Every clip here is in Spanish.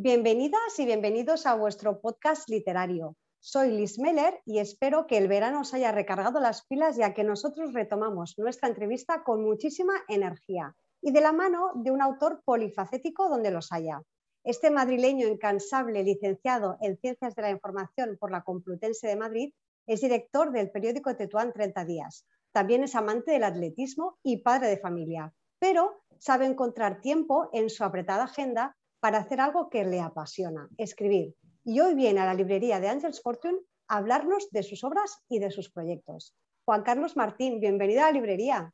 Bienvenidas y bienvenidos a vuestro podcast literario. Soy Liz Meller y espero que el verano os haya recargado las pilas ya que nosotros retomamos nuestra entrevista con muchísima energía y de la mano de un autor polifacético donde los haya. Este madrileño incansable, licenciado en Ciencias de la Información por la Complutense de Madrid, es director del periódico Tetuán 30 Días. También es amante del atletismo y padre de familia, pero sabe encontrar tiempo en su apretada agenda para hacer algo que le apasiona, escribir. Y hoy viene a la librería de Angels Fortune a hablarnos de sus obras y de sus proyectos. Juan Carlos Martín, bienvenido a la librería.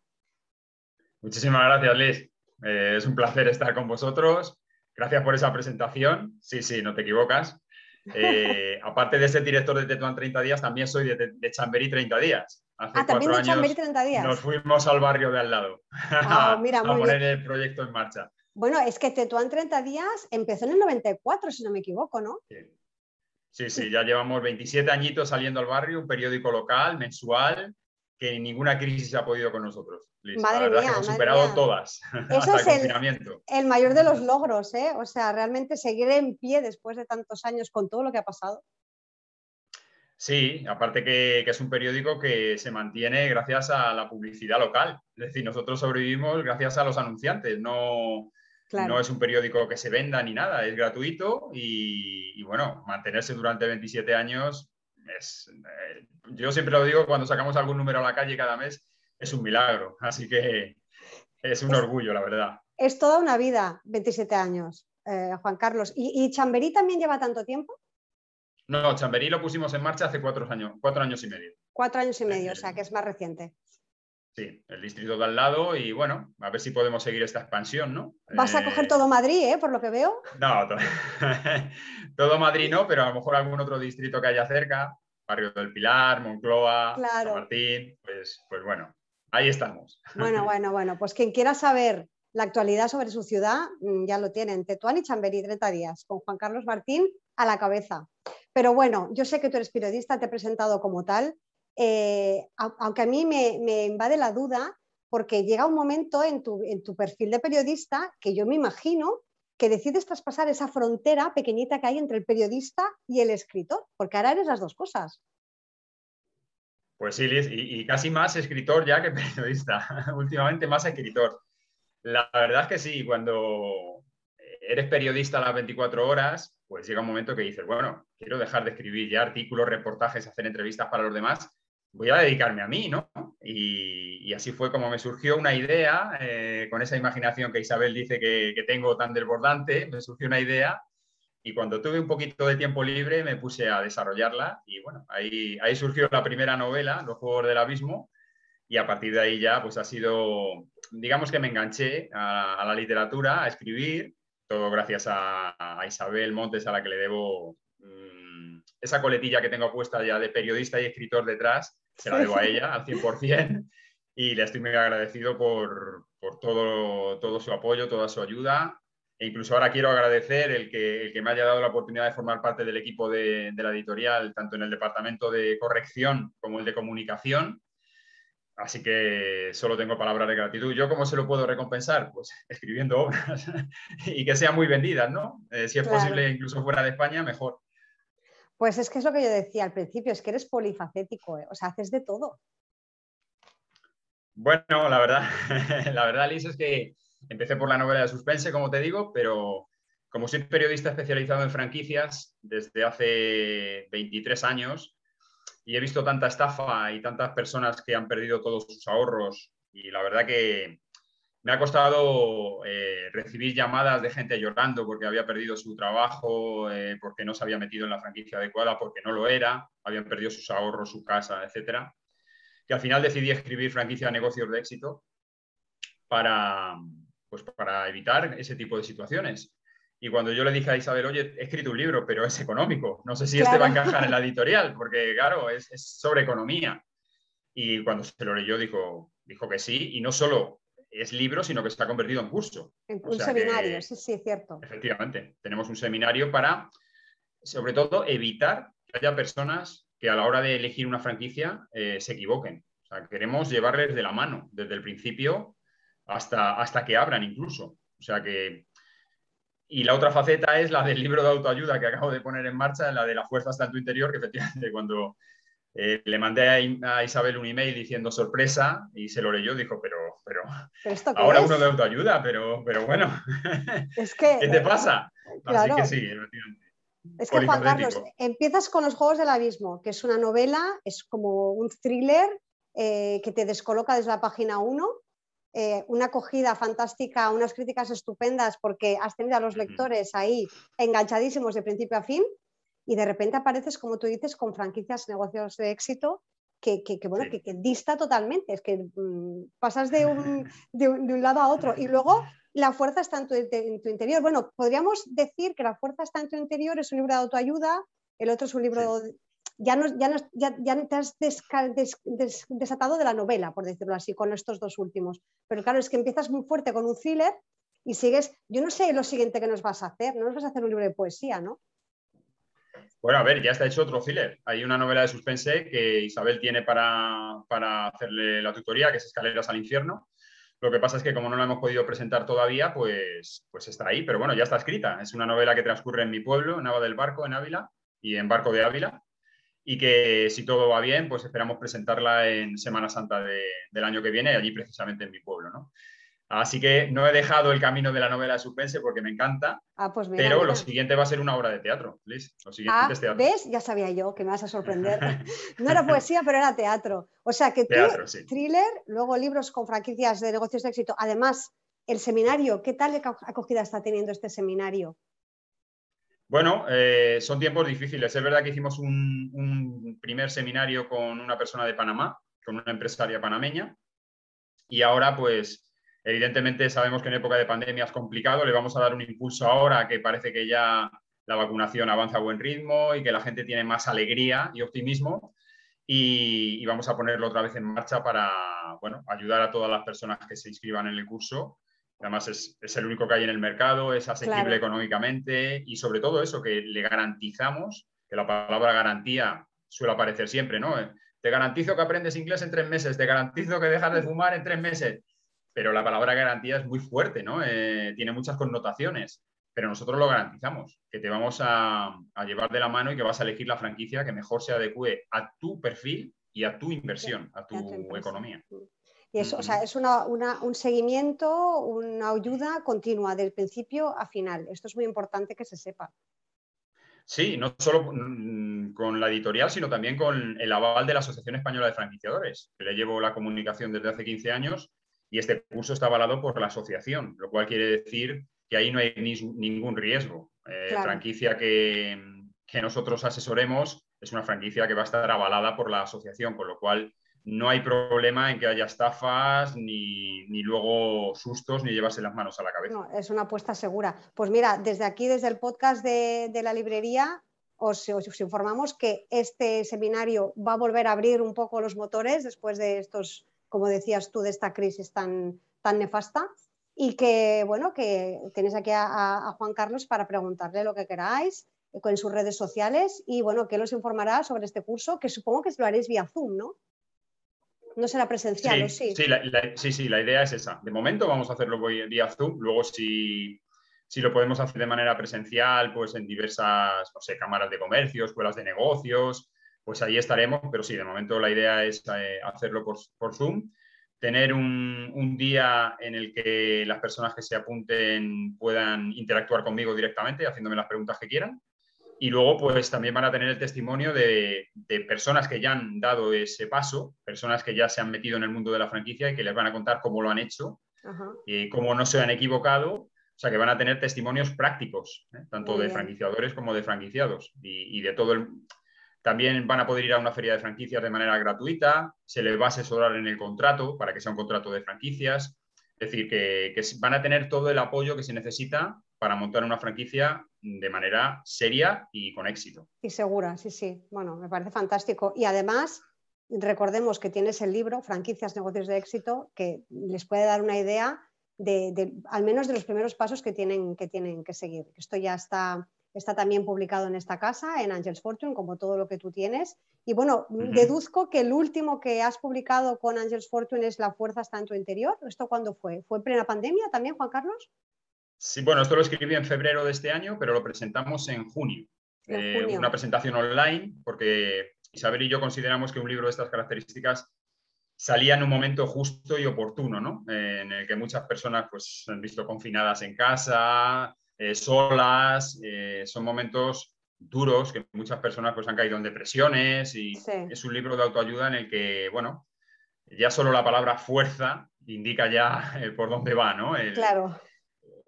Muchísimas gracias, Liz. Eh, es un placer estar con vosotros. Gracias por esa presentación. Sí, sí, no te equivocas. Eh, aparte de ser director de Tetuán 30 días, también soy de, Chamberí 30 días. Hace ah, también de Chamberí 30 días. Nos fuimos al barrio de al lado ah, a, poner el proyecto en marcha. Bueno, es que Tetuán 30 días empezó en el 94, si no me equivoco, ¿no? Sí. Sí, ya llevamos 27 añitos saliendo al barrio, un periódico local, mensual, que ninguna crisis ha podido con nosotros. Madre mía, hemos superado todas. Eso es el, el, mayor de los logros, ¿eh? O sea, realmente seguir en pie después de tantos años con todo lo que ha pasado. Sí, aparte que, es un periódico que se mantiene gracias a la publicidad local. Es decir, nosotros sobrevivimos gracias a los anunciantes. No, no es un periódico que se venda ni nada, es gratuito y, bueno, mantenerse durante 27 años es... Eh, yo siempre lo digo cuando sacamos algún número a la calle cada mes, es un milagro. Así que es un orgullo, la verdad. Es toda una vida, 27 años, eh, Juan Carlos. ¿Y, ¿Y Chamberí también lleva tanto tiempo? No, Chamberí lo pusimos en marcha hace cuatro años, cuatro años y medio. Cuatro años y medio, o sea que es más reciente. Sí, el distrito de al lado y bueno, a ver si podemos seguir esta expansión, ¿no? Vas a eh, coger todo Madrid, ¿eh? Por lo que veo. No, todo, Madrid no, pero a lo mejor algún otro distrito que haya cerca, Barrio del Pilar, Moncloa, San Martín, pues, pues bueno, ahí estamos. Bueno, bueno, bueno, pues quien quiera saber la actualidad sobre su ciudad, mm, ya lo tienen, Tetuán y Chamberí, 30 días, con Juan Carlos Martín a la cabeza. Pero bueno, yo sé que tú eres periodista, te he presentado como tal, eh, aunque a mí me, invade la duda, porque llega un momento en tu, perfil de periodista que yo me imagino que decides traspasar esa frontera pequeñita que hay entre el periodista y el escritor, porque ahora eres las dos cosas. Pues sí, Liz, y, casi más escritor ya que periodista, últimamente más escritor. La verdad es que sí, cuando eres periodista a las 24 horas, pues llega un momento que dices, bueno, quiero dejar de escribir ya artículos, reportajes, hacer entrevistas para los demás, voy a dedicarme a mí, ¿no? Y, así fue como me surgió una idea, eh, con esa imaginación que Isabel dice que, tengo tan desbordante, me surgió una idea y cuando tuve un poquito de tiempo libre me puse a desarrollarla y bueno, ahí, ahí surgió la primera novela, Los Juegos del Abismo, y a partir de ahí ya pues ha sido, digamos que me enganché a, la literatura, a escribir, todo gracias a, Isabel Montes, a la que le debo mm, esa coletilla que tengo puesta ya de periodista y escritor detrás, se la debo a ella al 100% y le estoy muy agradecido por, todo, todo su apoyo, toda su ayuda. E incluso ahora quiero agradecer el que, el que me haya dado la oportunidad de formar parte del equipo de, de la editorial, tanto en el departamento de corrección como el de comunicación, Así que solo tengo palabras de gratitud. ¿Yo cómo se lo puedo recompensar? Pues escribiendo obras y que sean muy vendidas, ¿no? Eh, si es posible, incluso fuera de España, mejor. Pues es que es lo que yo decía al principio, es que eres polifacético, ¿eh? o sea, haces de todo. Bueno, la verdad, la verdad, Liz, es que empecé por la novela de suspense, como te digo, pero como soy periodista especializado en franquicias desde hace 23 años, y he visto tanta estafa y tantas personas que han perdido todos sus ahorros y la verdad que me ha costado eh, recibir llamadas de gente llorando porque había perdido su trabajo, eh, porque no se había metido en la franquicia adecuada, porque no lo era, habían perdido sus ahorros, su casa, etc. Que al final decidí escribir franquicia de negocios de éxito para, pues, para evitar ese tipo de situaciones. Y cuando yo le dije a Isabel, oye, he escrito un libro, pero es económico, no sé si este va a encajar en la editorial, porque claro, es, sobre economía. Y cuando se lo leyó, dijo, dijo que sí, y no solo es libro, sino que se ha convertido en curso. En un seminario, sí, sí, cierto. Efectivamente, tenemos un seminario para, sobre todo, evitar que haya personas que a la hora de elegir una franquicia eh, se equivoquen. O sea, queremos llevarles de la mano desde el principio hasta, hasta que abran incluso. O sea que Y la otra faceta es la del libro de autoayuda que acabo de poner en marcha, la de la fuerza hasta en tu interior, que efectivamente cuando eh, le mandé a, Isabel un email diciendo sorpresa y se lo leyó, dijo, pero, pero, ahora uno de autoayuda, pero, pero bueno, ¿qué te pasa? Así que sí, Es que Juan Carlos, empiezas con Los Juegos del Abismo, que es una novela, es como un thriller eh, que te descoloca desde la página 1 eh, una acogida fantástica, unas críticas estupendas porque has tenido a los lectores ahí enganchadísimos de principio a fin y de repente apareces, como tú dices, con franquicias, negocios de éxito que, bueno, que, dista totalmente, es que mm, pasas de un, de, un, lado a otro y luego la fuerza está en tu, en tu, interior. Bueno, podríamos decir que la fuerza está en tu interior, es un libro de autoayuda, el otro es un libro ya, no, ya, ya, te has desatado de la novela, por decirlo así, con estos dos últimos. Pero claro, es que empiezas muy fuerte con un thriller y sigues, yo no sé lo siguiente que nos vas a hacer, no nos vas a hacer un libro de poesía, ¿no? Bueno, a ver, ya está hecho otro thriller. Hay una novela de suspense que Isabel tiene para, para hacerle la tutoría, que es Escaleras al Infierno. Lo que pasa es que como no la hemos podido presentar todavía, pues, pues está ahí, pero bueno, ya está escrita. Es una novela que transcurre en mi pueblo, en Nava del Barco, en Ávila, y en Barco de Ávila y que si todo va bien, pues esperamos presentarla en Semana Santa del año que viene, allí precisamente en mi pueblo. ¿no? Así que no he dejado el camino de la novela de suspense porque me encanta, ah, pues pero lo siguiente va a ser una obra de teatro, Liz. Lo siguiente ah, es teatro. ¿Ves? Ya sabía yo que me vas a sorprender. no era poesía, pero era teatro. O sea que tú, thriller, luego libros con franquicias de negocios de éxito. Además, el seminario, ¿qué tal acogida está teniendo este seminario? Bueno, eh, son tiempos difíciles. Es verdad que hicimos un, primer seminario con una persona de Panamá, con una empresaria panameña, y ahora, pues, evidentemente sabemos que en época de pandemia es complicado. Le vamos a dar un impulso ahora que parece que ya la vacunación avanza a buen ritmo y que la gente tiene más alegría y optimismo. Y, y, vamos a ponerlo otra vez en marcha para bueno, ayudar a todas las personas que se inscriban en el curso Además es, el único que hay en el mercado, es asequible económicamente y sobre todo eso, que le garantizamos, que la palabra garantía suele aparecer siempre, ¿no? Te garantizo que aprendes inglés en tres meses, te garantizo que dejas de fumar en tres meses, pero la palabra garantía es muy fuerte, ¿no? Eh, tiene muchas connotaciones, pero nosotros lo garantizamos, que te vamos a, llevar de la mano y que vas a elegir la franquicia que mejor se adecue a tu perfil y a tu inversión, a tu economía. Y eso, o sea, es un seguimiento, una ayuda continua del principio a final. Esto es muy importante que se sepa. Sí, no solo con la editorial, sino también con el aval de la Asociación Española de Franquiciadores, que le llevo la comunicación desde hace 15 años y este curso está avalado por la asociación, lo cual quiere decir que ahí no hay ningún riesgo. Eh, franquicia que, que nosotros asesoremos es una franquicia que va a estar avalada por la asociación, con lo cual no hay problema en que haya estafas, ni, luego sustos, ni llevarse las manos a la cabeza. No, es una apuesta segura. Pues mira, desde aquí, desde el podcast de, la librería, os, informamos que este seminario va a volver a abrir un poco los motores después de estos, como decías tú, de esta crisis tan, tan nefasta. Y que, bueno, que tenéis aquí a, Juan Carlos para preguntarle lo que queráis en sus redes sociales y, bueno, que él os informará sobre este curso, que supongo que lo haréis vía Zoom, ¿no? No será presencial, sí, ¿o sí? Sí sí, la idea es esa. De momento vamos a hacerlo día Zoom. Luego, si, lo podemos hacer de manera presencial, pues en diversas, no sé, cámaras de comercio, escuelas de negocios, pues ahí estaremos. Pero sí, de momento la idea es eh, hacerlo por, Zoom. Tener un, un, día en el que las personas que se apunten puedan interactuar conmigo directamente, haciéndome las preguntas que quieran. Y luego, pues también van a tener el testimonio de, personas que ya han dado ese paso, personas que ya se han metido en el mundo de la franquicia y que les van a contar cómo lo han hecho y cómo no se han equivocado. O sea, que van a tener testimonios prácticos, ¿eh? tanto de franquiciadores como de franquiciados. Y, de todo el... También van a poder ir a una feria de franquicias de manera gratuita, se les va a asesorar en el contrato para que sea un contrato de franquicias. Es decir, que van a tener todo el apoyo que se necesita para montar una franquicia de manera seria y con éxito. Y segura, sí, sí. Bueno, me parece fantástico. Y además, recordemos que tienes el libro, Franquicias, Negocios de Éxito, que les puede dar una idea de, al menos de los primeros pasos que tienen que, tienen que seguir. Esto ya está, está también publicado en esta casa, en Angels Fortune, como todo lo que tú tienes. Y bueno, deduzco que el último que has publicado con Angels Fortune es La fuerza está en tu interior. ¿Esto cuándo fue? ¿Fue plena pandemia también, Juan Carlos? Sí, bueno, esto lo escribí en febrero de este año, pero lo presentamos en junio. Eh, una presentación online, porque Isabel y yo consideramos que un libro de estas características salía en un momento justo y oportuno, ¿no? Eh, en el que muchas personas pues, se han visto confinadas en casa, eh, solas, son momentos duros que muchas personas pues, han caído en depresiones y es un libro de autoayuda en el que, bueno, ya solo la palabra fuerza indica ya por dónde va, ¿no? claro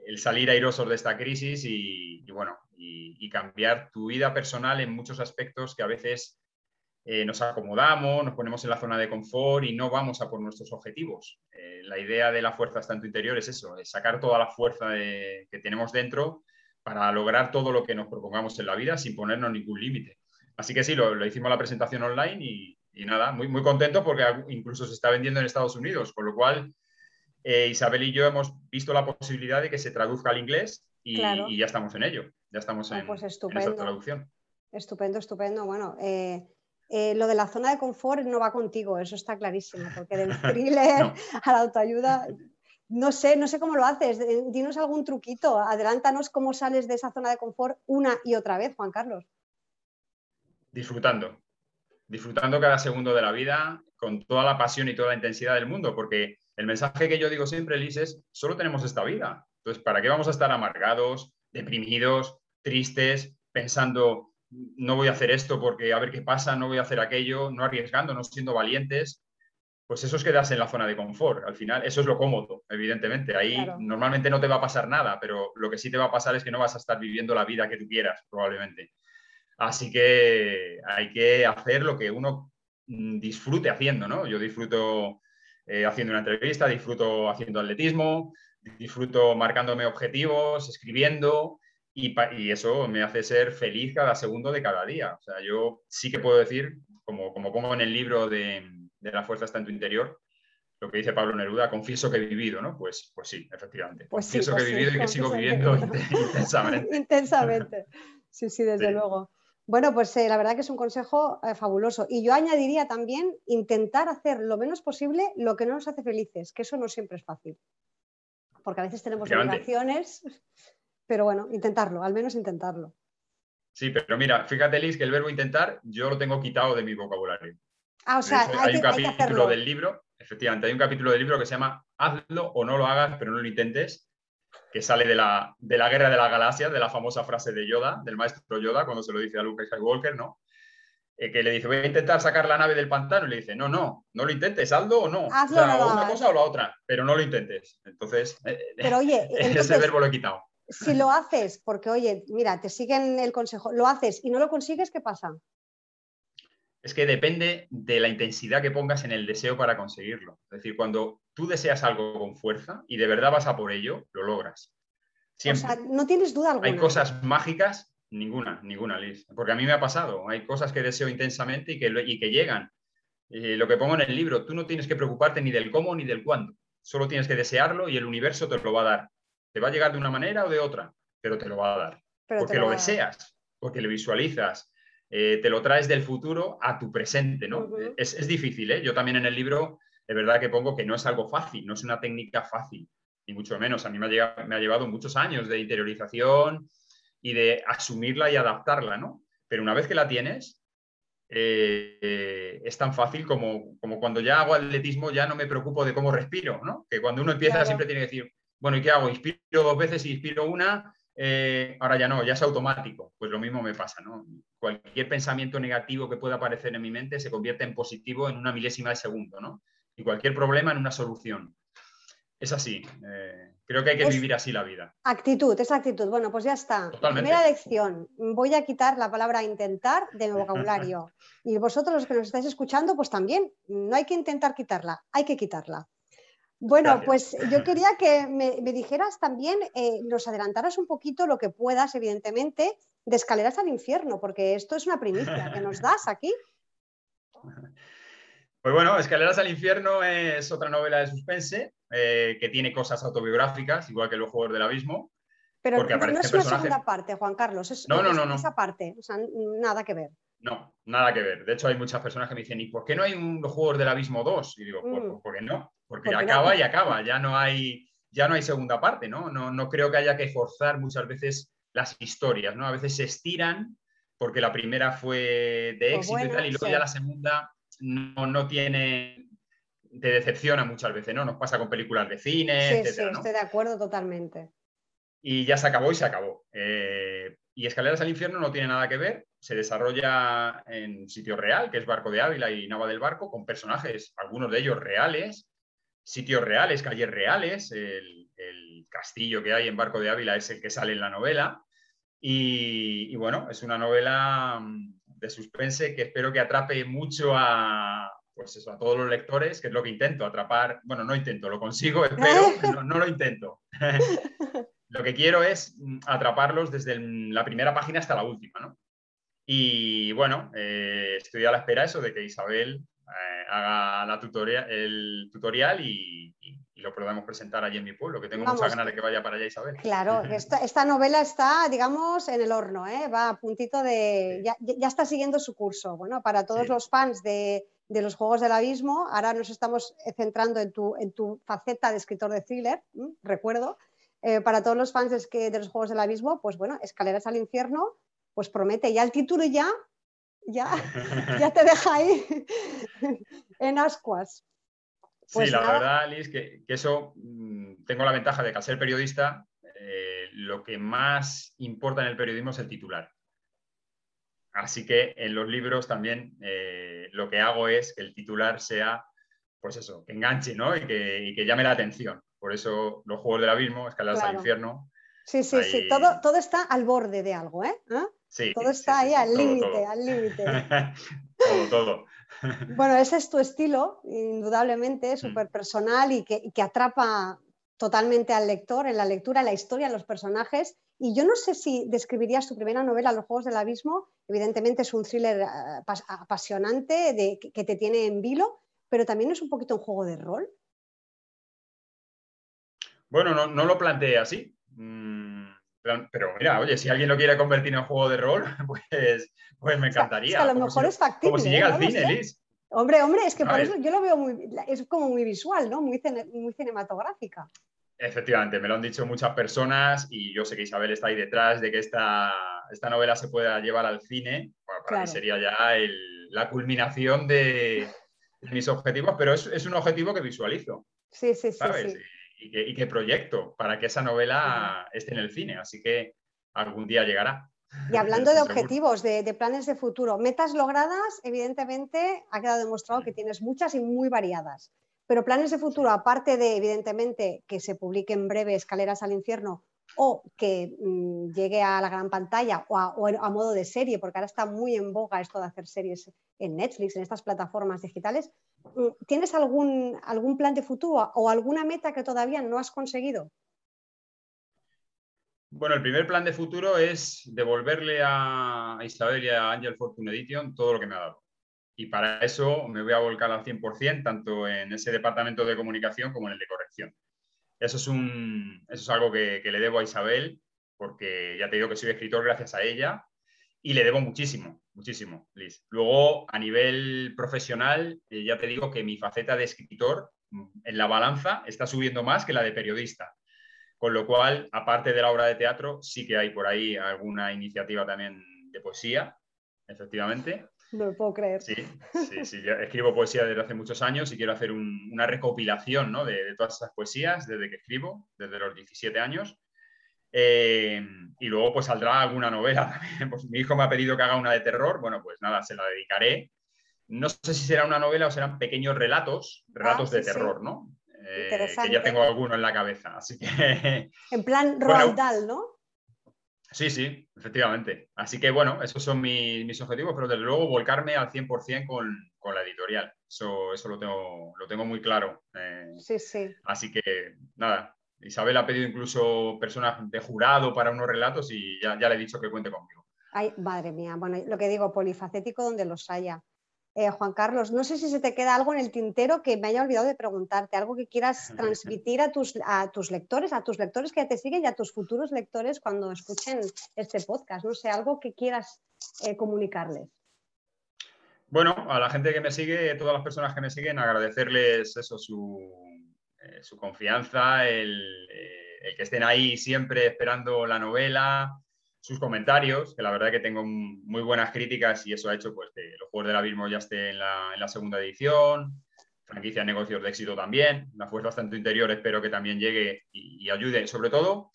el salir airosos de esta crisis y, bueno, y, cambiar tu vida personal en muchos aspectos que a veces eh, nos acomodamos, nos ponemos en la zona de confort y no vamos a por nuestros objetivos. Eh, la idea de la fuerza está en tu interior es eso, es sacar toda la fuerza que tenemos dentro para lograr todo lo que nos propongamos en la vida sin ponernos ningún límite. Así que sí, lo, hicimos la presentación online y, y, nada, muy, muy contento porque incluso se está vendiendo en Estados Unidos, con lo cual eh, Isabel y yo hemos visto la posibilidad de que se traduzca al inglés y, ya estamos en ello, ya estamos en, pues esa traducción. Estupendo, estupendo. Bueno, eh, eh, lo de la zona de confort no va contigo, eso está clarísimo, porque del thriller a la autoayuda, no sé, no sé cómo lo haces. Dinos algún truquito, adelántanos cómo sales de esa zona de confort una y otra vez, Juan Carlos. Disfrutando, disfrutando cada segundo de la vida con toda la pasión y toda la intensidad del mundo, porque el mensaje que yo digo siempre, Liz, es, solo tenemos esta vida. Entonces, ¿para qué vamos a estar amargados, deprimidos, tristes, pensando, no voy a hacer esto porque a ver qué pasa, no voy a hacer aquello, no arriesgando, no siendo valientes? Pues eso es quedarse en la zona de confort. Al final, eso es lo cómodo, evidentemente. Ahí normalmente no te va a pasar nada, pero lo que sí te va a pasar es que no vas a estar viviendo la vida que tú quieras, probablemente. Así que hay que hacer lo que uno mm, disfrute haciendo, ¿no? Yo disfruto eh, haciendo una entrevista, disfruto haciendo atletismo, disfruto marcándome objetivos, escribiendo y, eso me hace ser feliz cada segundo de cada día. O sea, yo sí que puedo decir, como, como pongo en el libro de, La fuerza está en tu interior, lo que dice Pablo Neruda, confieso que he vivido, ¿no? Pues, pues sí, efectivamente. Pues confieso que he pues vivido y que sigo viviendo intensamente. intensamente. Sí, sí, desde luego. Bueno, pues eh, la verdad que es un consejo eh, fabuloso. Y yo añadiría también intentar hacer lo menos posible lo que no nos hace felices, que eso no siempre es fácil. Porque a veces tenemos obligaciones, pero bueno, intentarlo, al menos intentarlo. Sí, pero mira, fíjate, Liz, que el verbo intentar yo lo tengo quitado de mi vocabulario. Ah, o sea, hay, un capítulo del libro, efectivamente, hay un capítulo del libro que se llama Hazlo o no lo hagas, pero no lo intentes, que sale de la, de la guerra de las galaxias, de la famosa frase de Yoda, del maestro Yoda, cuando se lo dice a Luke Skywalker, ¿no? Eh, que le dice, voy a intentar sacar la nave del pantano, y le dice, no, no, no lo intentes, hazlo o no. Hazlo o una cosa o la otra, pero no lo intentes. Entonces, pero oye, ese verbo lo he quitado. Si lo haces, porque oye, mira, te siguen el consejo, lo haces y no lo consigues, ¿qué pasa? es que depende de la intensidad que pongas en el deseo para conseguirlo. Es decir, cuando tú deseas algo con fuerza y de verdad vas a por ello, lo logras. O sea, no tienes duda alguna. Hay cosas mágicas, ninguna, ninguna, Liz. Porque a mí me ha pasado. Hay cosas que deseo intensamente y que, y que llegan. lo que pongo en el libro, tú no tienes que preocuparte ni del cómo ni del cuándo. Solo tienes que desearlo y el universo te lo va a dar. Te va a llegar de una manera o de otra, pero te lo va a dar. porque lo deseas, porque lo visualizas, eh, te lo traes del futuro a tu presente, ¿no? es, difícil, ¿eh? Yo también en el libro, de verdad que pongo que no es algo fácil, no es una técnica fácil, ni mucho menos. A mí me ha, llevado muchos años de interiorización y de asumirla y adaptarla, ¿no? Pero una vez que la tienes, eh, es tan fácil como, como, cuando ya hago atletismo, ya no me preocupo de cómo respiro, ¿no? Que cuando uno empieza siempre tiene que decir, bueno, ¿y qué hago? Inspiro dos veces y inspiro una, eh, ahora ya no, ya es automático. Pues lo mismo me pasa, ¿no? Cualquier pensamiento negativo que pueda aparecer en mi mente se convierte en positivo en una milésima de segundo, ¿no? Y cualquier problema en una solución. Es así. Eh, creo que hay que vivir así la vida. Actitud, es actitud. Bueno, pues ya está. Primera lección. Voy a quitar la palabra intentar de mi vocabulario. y vosotros los que nos estáis escuchando, pues también. No hay que intentar quitarla, hay que quitarla. Bueno, pues yo quería que me, dijeras también, eh, nos adelantaras un poquito lo que puedas, evidentemente, de escaleras al infierno, porque esto es una primicia que nos das aquí. Pues bueno, Escaleras al infierno es otra novela de suspense eh, que tiene cosas autobiográficas, igual que Los Juegos del Abismo. Pero no es una segunda parte, Juan Carlos, es, no, no, no, esa parte, o sea, nada que ver. No, nada que ver. De hecho, hay muchas personas que me dicen, ¿y por qué no hay un Los Juegos del Abismo 2? Y digo, ¿por, mm. qué no? Porque acaba y acaba, ya no hay, ya no hay segunda parte, ¿no? ¿no? No creo que haya que forzar muchas veces las historias, ¿no? A veces se estiran porque la primera fue de Pues éxito y tal, y luego ya la segunda no, no tiene, te decepciona muchas veces, ¿no? Nos pasa con películas de cine, Sí, etcétera, sí, ¿no? estoy de acuerdo totalmente. Y ya se acabó y se acabó. Eh, y Escaleras al Infierno no tiene nada que ver, se desarrolla en sitio real, que es Barco de Ávila y Nava del Barco, con personajes, algunos de ellos reales, sitios reales, calles reales, el, el castillo que hay en Barco de Ávila es el que sale en la novela. Y, y bueno, es una novela mm, de suspense que espero que atrape mucho a, pues eso, a todos los lectores, que es lo que intento, atrapar, bueno, no intento, lo consigo, espero, no, no lo intento. lo que quiero es mm, atraparlos desde la primera página hasta la última, ¿no? Y bueno, eh, estoy a la espera eso de que Isabel eh, haga la tutoria, el tutorial y, y- y lo podamos presentar allí en mi pueblo, que tengo Vamos, muchas ganas de que vaya para allá Isabel. Claro, esta, esta novela está, digamos, en el horno, ¿eh? va a puntito de. Sí. Ya, ya está siguiendo su curso. Bueno, para todos Sí. los fans de, de los Juegos del Abismo, ahora nos estamos centrando en tu, en tu faceta de escritor de thriller, recuerdo. Eh, para todos los fans que de los Juegos del Abismo, pues bueno, Escaleras al Infierno, pues promete. Ya el título ya, ya, ya te deja ahí en ascuas. Pues sí, la nada. verdad, Liz, que, que eso mm, tengo la ventaja de que al ser periodista, eh, lo que más importa en el periodismo es el titular. Así que en los libros también eh, lo que hago es que el titular sea, pues eso, que enganche ¿no? y, que, y que llame la atención. Por eso los Juegos del Abismo, Escaleras Claro. al Infierno, Sí, sí, sí, todo, todo está al borde de algo, ¿eh? ¿Ah? Sí. Todo está sí, ahí al límite, al límite. todo, todo. Bueno, ese es tu estilo, Mm. indudablemente, súper personal y que, y que atrapa totalmente al lector en la lectura, en la historia, en los personajes. Y yo no sé si describirías tu primera novela, Los Juegos del Abismo. Evidentemente es un thriller apas- apasionante de, que te tiene en vilo, pero también es un poquito un juego de rol. Bueno, no, no lo planteé así. Mm, pero, mira, oye, si alguien lo quiere convertir en juego de rol, pues, pues me O sea, encantaría. es que a lo mejor si- es factible. Como si ¿eh? llega No al cine. Liz. Hombre, hombre, es que por eso yo lo veo muy, es como muy visual, ¿no? Muy, cine- muy cinematográfica. Efectivamente, me lo han dicho muchas personas y yo sé que Isabel está ahí detrás de que esta, esta novela se pueda llevar al cine. Bueno, para mí sería ya el- la culminación de, de mis objetivos, pero es, es un objetivo que visualizo, Sí, sí, sí, ¿sabes? sí. Y, que proyecto para que esa novela esté en el cine, así que algún día llegará. Y hablando de objetivos, de, de planes de futuro, metas logradas, evidentemente ha quedado demostrado que tienes muchas y muy variadas. Pero planes de futuro, aparte de, evidentemente, que se publique en breve Escaleras al Infierno o que mm, llegue a la gran pantalla o a, o a modo de serie, porque ahora está muy en boga esto de hacer series en Netflix, en estas plataformas digitales, mm, ¿tienes algún, algún plan de futuro o alguna meta que todavía no has conseguido? Bueno, el primer plan de futuro es devolverle a Isabel y a Angel Fortune Edition todo lo que me ha dado. Y para eso me voy a volcar al 100%, tanto en ese departamento de comunicación como en el de corrección. Eso es, un, eso es algo que, le debo a Isabel, porque ya te digo que soy escritor gracias a ella y le debo muchísimo, muchísimo, Liz. Luego, a nivel profesional, eh, ya te digo que mi faceta de escritor mm, en la balanza está subiendo más que la de periodista. Con lo cual, aparte de la obra de teatro, sí que hay por ahí alguna iniciativa también de poesía, efectivamente. No lo puedo creer. Sí, sí, sí. Yo escribo poesía desde hace muchos años y quiero hacer un- una recopilación ¿no? de, de todas esas poesías desde que escribo, desde los 17 años. Eh, y luego pues saldrá alguna novela también. Pues mi hijo me ha pedido que haga una de terror. Bueno, pues nada, se la dedicaré. No sé si será una novela o serán pequeños relatos, relatos sí, de sí. terror, ¿no? Eh, que ya tengo alguno en la cabeza. Así que En plan. Roald Dahl, ¿no? Sí, sí, efectivamente. Así que bueno, esos son mi- mis objetivos, pero desde luego volcarme al 100% con, con la editorial. Eso, eso lo, tengo, lo tengo muy claro. Eh, Sí, sí. así que nada, Isabel ha pedido incluso personas de jurado para unos relatos y ya, ya le he dicho que cuente conmigo. Ay, madre mía, bueno, lo que digo, polifacético donde los haya. Eh, Juan Carlos, no sé si se te queda algo en el tintero que me haya olvidado de preguntarte, algo que quieras transmitir a tus, a tus lectores, a tus lectores que ya te siguen y a tus futuros lectores cuando escuchen este podcast, no sé, algo que quieras eh, comunicarles. Bueno, a la gente que me sigue, todas las personas que me siguen, agradecerles eso, su, eh, su confianza, el, que estén ahí siempre esperando la novela, sus comentarios, que la verdad que tengo muy buenas críticas y eso ha hecho pues, que los Juegos del Abismo ya esté en la, segunda edición, franquicia Negocios de Éxito también, la Fuerza Tanto Interior espero que también llegue y, ayude, sobre todo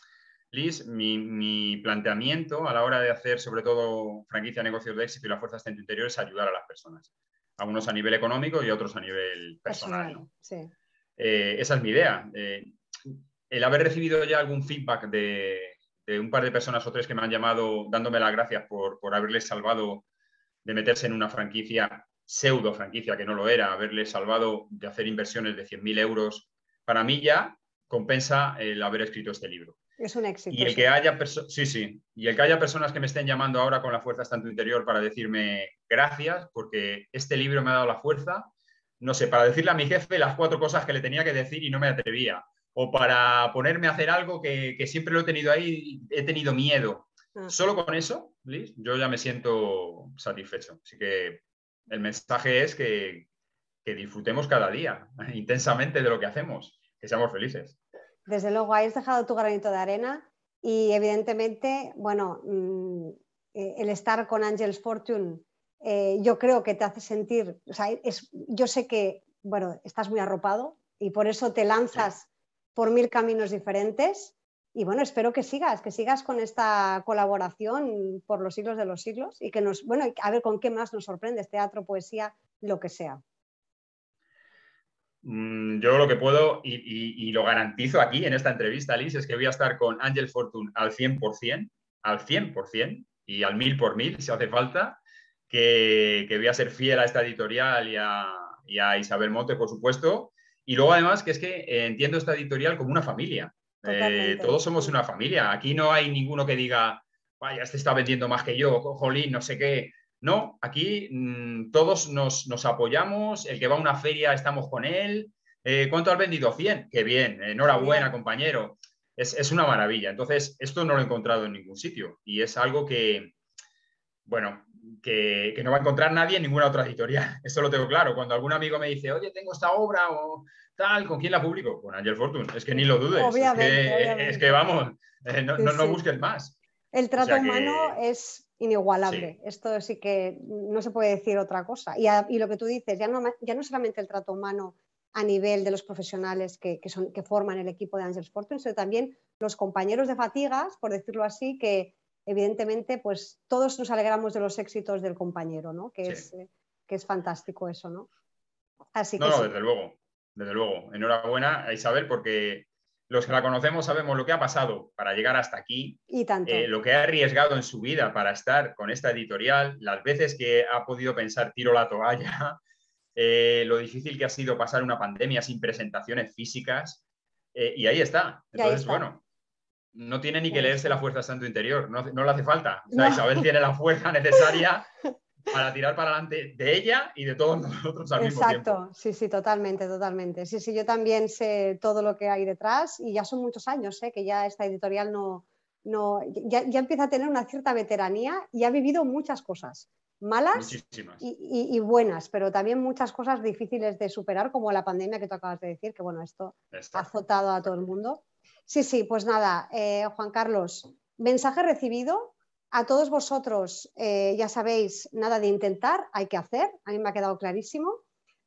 Liz, mi, planteamiento a la hora de hacer sobre todo franquicia, negocios de éxito y la fuerza asistente interior es ayudar a las personas. Algunos a nivel económico y otros a nivel personal. Eh, esa es mi idea. Eh, el haber recibido ya algún feedback de, un par de personas o tres que me han llamado dándome las gracias por, por haberles salvado de meterse en una franquicia, pseudo franquicia que no lo era, haberles salvado de hacer inversiones de 100.000 euros, para mí ya compensa el haber escrito este libro. Es un éxito. Y el que haya sí, sí. Y el que haya personas que me estén llamando ahora con la fuerza hasta en tu interior para decirme gracias, porque este libro me ha dado la fuerza, no sé, para decirle a mi jefe las cuatro cosas que le tenía que decir y no me atrevía. O para ponerme a hacer algo que, siempre lo he tenido ahí, he tenido miedo. Ah. Solo con eso, Liz, yo ya me siento satisfecho. Así que el mensaje es que, que disfrutemos cada día intensamente de lo que hacemos, que seamos felices. Desde luego, has dejado tu granito de arena y evidentemente, bueno, mm, eh, el estar con Angels Fortune, eh, yo creo que te hace sentir, o sea, es, yo sé que, bueno, estás muy arropado y por eso te lanzas por mil caminos diferentes. Y bueno, espero que sigas, que sigas con esta colaboración por los siglos de los siglos y que nos, bueno, a ver con qué más nos sorprendes, teatro, poesía, lo que sea. Mm, yo lo que puedo, y, lo garantizo aquí en esta entrevista, Liz, es que voy a estar con Ángel Fortune al 100%, al 100% y al mil por mil si hace falta, que, voy a ser fiel a esta editorial y a, Isabel Monte, por supuesto. Y luego además que es que eh, entiendo esta editorial como una familia. Eh, todos somos una familia. Aquí no hay ninguno que diga, vaya, este está vendiendo más que yo, jolín, no sé qué. No, aquí mm, todos nos, apoyamos, el que va a una feria estamos con él. Eh, ¿Cuánto has vendido? 100. Qué bien, enhorabuena, compañero. Es, una maravilla. Entonces, esto no lo he encontrado en ningún sitio y es algo que, bueno, que, no va a encontrar nadie en ninguna otra editorial. Eso lo tengo claro. Cuando algún amigo me dice, oye, tengo esta obra o tal, ¿con quién la publico? Con Angel Fortune. Es que ni lo dudes. es, que, vamos, eh, no, no, busques más. El trato humano es inigualable. Esto sí que no se puede decir otra cosa. Y, lo que tú dices, ya no, ya no solamente el trato humano a nivel de los profesionales que, son, que forman el equipo de Angels Fortune, sino también los compañeros de fatigas, por decirlo así, que evidentemente pues todos nos alegramos de los éxitos del compañero, ¿no? Que, es, que es fantástico eso, ¿no? Así no, no, desde luego, desde luego. Enhorabuena a Isabel porque los que la conocemos sabemos lo que ha pasado para llegar hasta aquí, y eh, lo que ha arriesgado en su vida para estar con esta editorial, las veces que ha podido pensar tiro la toalla, eh, lo difícil que ha sido pasar una pandemia sin presentaciones físicas, eh, y ahí está. Entonces, bueno, no tiene ni que leerse la fuerza santo interior, no, no le hace falta. Isabel tiene la fuerza necesaria para tirar para adelante de ella y de todos nosotros al mismo tiempo. Exacto, sí, sí, totalmente, totalmente. Sí, sí, yo también sé todo lo que hay detrás y ya son muchos años ¿eh? que ya esta editorial no, no ya, empieza a tener una cierta veteranía y ha vivido muchas cosas malas y, buenas, pero también muchas cosas difíciles de superar, como la pandemia que tú acabas de decir, que bueno, esto ha azotado a todo el mundo. Sí, sí, pues nada, eh, Juan Carlos, mensaje recibido a todos vosotros, eh, ya sabéis, nada de intentar, hay que hacer, a mí me ha quedado clarísimo.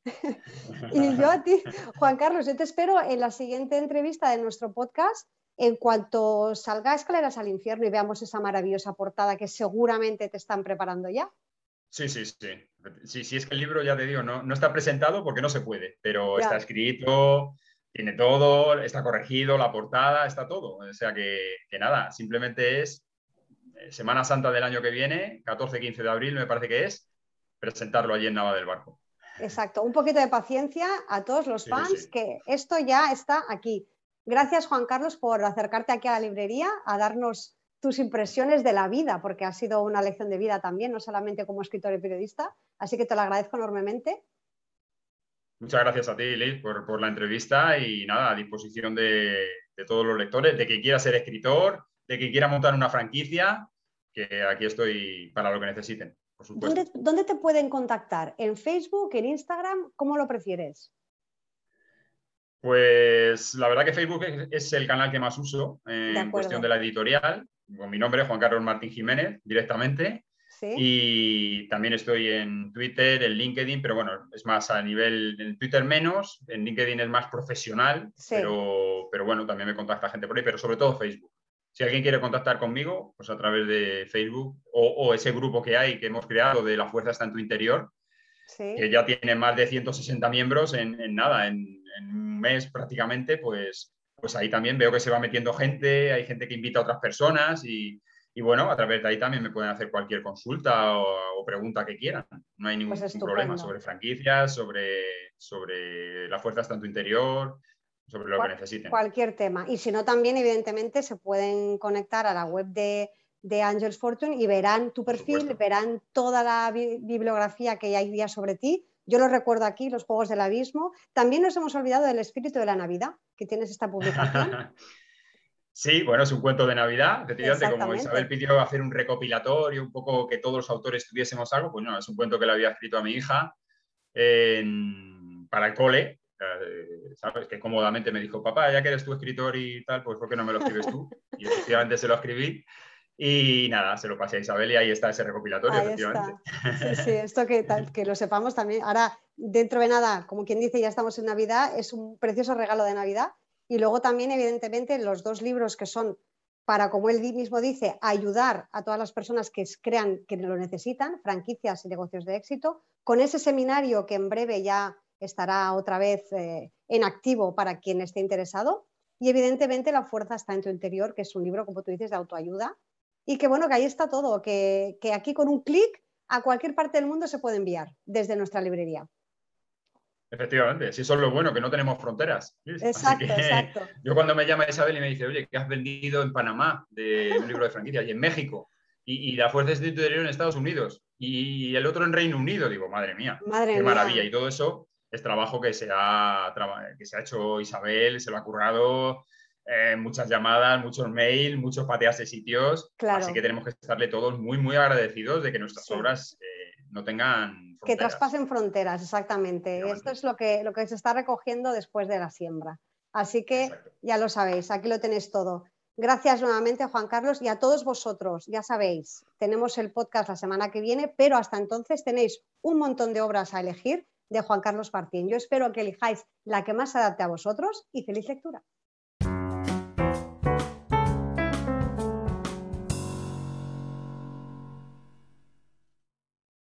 y yo a ti, Juan Carlos, yo te espero en la siguiente entrevista de nuestro podcast en cuanto salga Escaleras al Infierno y veamos esa maravillosa portada que seguramente te están preparando ya. Sí, sí, sí. Sí, sí, es que el libro, ya te digo, no, no está presentado porque no se puede, pero está escrito, tiene todo, está corregido, la portada, está todo. O sea que, que nada, simplemente es eh, Semana Santa del año que viene, 14-15 de abril me parece que es, presentarlo allí en Nava del Barco. Exacto, un poquito de paciencia a todos los fans, que esto ya está aquí. Gracias Juan Carlos por acercarte aquí a la librería, a darnos tus impresiones de la vida, porque ha sido una lección de vida también, no solamente como escritor y periodista, así que te lo agradezco enormemente. Muchas gracias a ti, Liz, por, la entrevista y nada, a disposición de, de todos los lectores, de que quiera ser escritor, de que quiera montar una franquicia, que aquí estoy para lo que necesiten. Por ¿Dónde, ¿Dónde, te pueden contactar? ¿En Facebook, en Instagram? ¿Cómo lo prefieres? Pues la verdad que Facebook es el canal que más uso en cuestión de la editorial, con mi nombre, Juan Carlos Martín Jiménez, directamente. Y también estoy en Twitter, en LinkedIn, pero bueno, es más a nivel, en Twitter menos, en LinkedIn es más profesional, pero, pero bueno, también me contacta gente por ahí, pero sobre todo Facebook. Si alguien quiere contactar conmigo, pues a través de Facebook o, ese grupo que hay que hemos creado de La Fuerza está en tu interior, que ya tiene más de 160 miembros en, nada, en, un mes prácticamente, pues, pues ahí también veo que se va metiendo gente, hay gente que invita a otras personas y, y bueno, a través de ahí también me pueden hacer cualquier consulta o, pregunta que quieran. No hay ningún, pues problema sobre franquicias, sobre, sobre la fuerza tanto interior, sobre lo que necesiten. Cualquier tema. Y si no, también, evidentemente, se pueden conectar a la web de, de Angels Fortune y verán tu perfil, verán toda la bibliografía que hay día sobre ti. Yo lo recuerdo aquí, los Juegos del Abismo. También nos hemos olvidado del espíritu de la Navidad, que tienes esta publicación. Sí, bueno, es un cuento de Navidad. como Isabel pidió hacer un recopilatorio, un poco que todos los autores tuviésemos algo, pues no, es un cuento que le había escrito a mi hija para el cole. Eh, ¿Sabes? Que cómodamente me dijo, papá, ya que eres tu escritor y tal, pues ¿por qué no me lo escribes tú? Y efectivamente se lo escribí. Y nada, se lo pasé a Isabel y ahí está ese recopilatorio, efectivamente. Sí, sí, esto que, que lo sepamos también. Ahora, dentro de nada, como quien dice, ya estamos en Navidad, es un precioso regalo de Navidad y luego también, evidentemente, los dos libros que son para, como él mismo dice, ayudar a todas las personas que crean que lo necesitan, franquicias y negocios de éxito, con ese seminario que en breve ya estará otra vez eh, en activo para quien esté interesado. Y evidentemente La fuerza está en tu interior, que es un libro, como tú dices, de autoayuda. Y que bueno, que ahí está todo, que, que aquí con un clic a cualquier parte del mundo se puede enviar desde nuestra librería. Efectivamente, si eso es lo bueno, que no tenemos fronteras. Exacto, exacto. Yo cuando me llama Isabel y me dice, oye, ¿qué has vendido en Panamá de un libro de franquicia y en México? Y, la Fuerza de Interior en Estados Unidos y el otro en Reino Unido. Digo, madre mía, qué maravilla. Y todo eso es trabajo que se ha, que se ha hecho Isabel, se lo ha currado, eh, muchas llamadas, muchos mails, muchos pateas de sitios. Así que tenemos que estarle todos muy, muy agradecidos de que nuestras obras eh, no tengan que traspasen fronteras, exactamente. Esto es lo que, lo que se está recogiendo después de la siembra. Así que ya lo sabéis, aquí lo tenéis todo. Gracias nuevamente, Juan Carlos, y a todos vosotros. Ya sabéis, tenemos el podcast la semana que viene, pero hasta entonces tenéis un montón de obras a elegir de Juan Carlos Martín. Yo espero que elijáis la que más se adapte a vosotros y feliz lectura.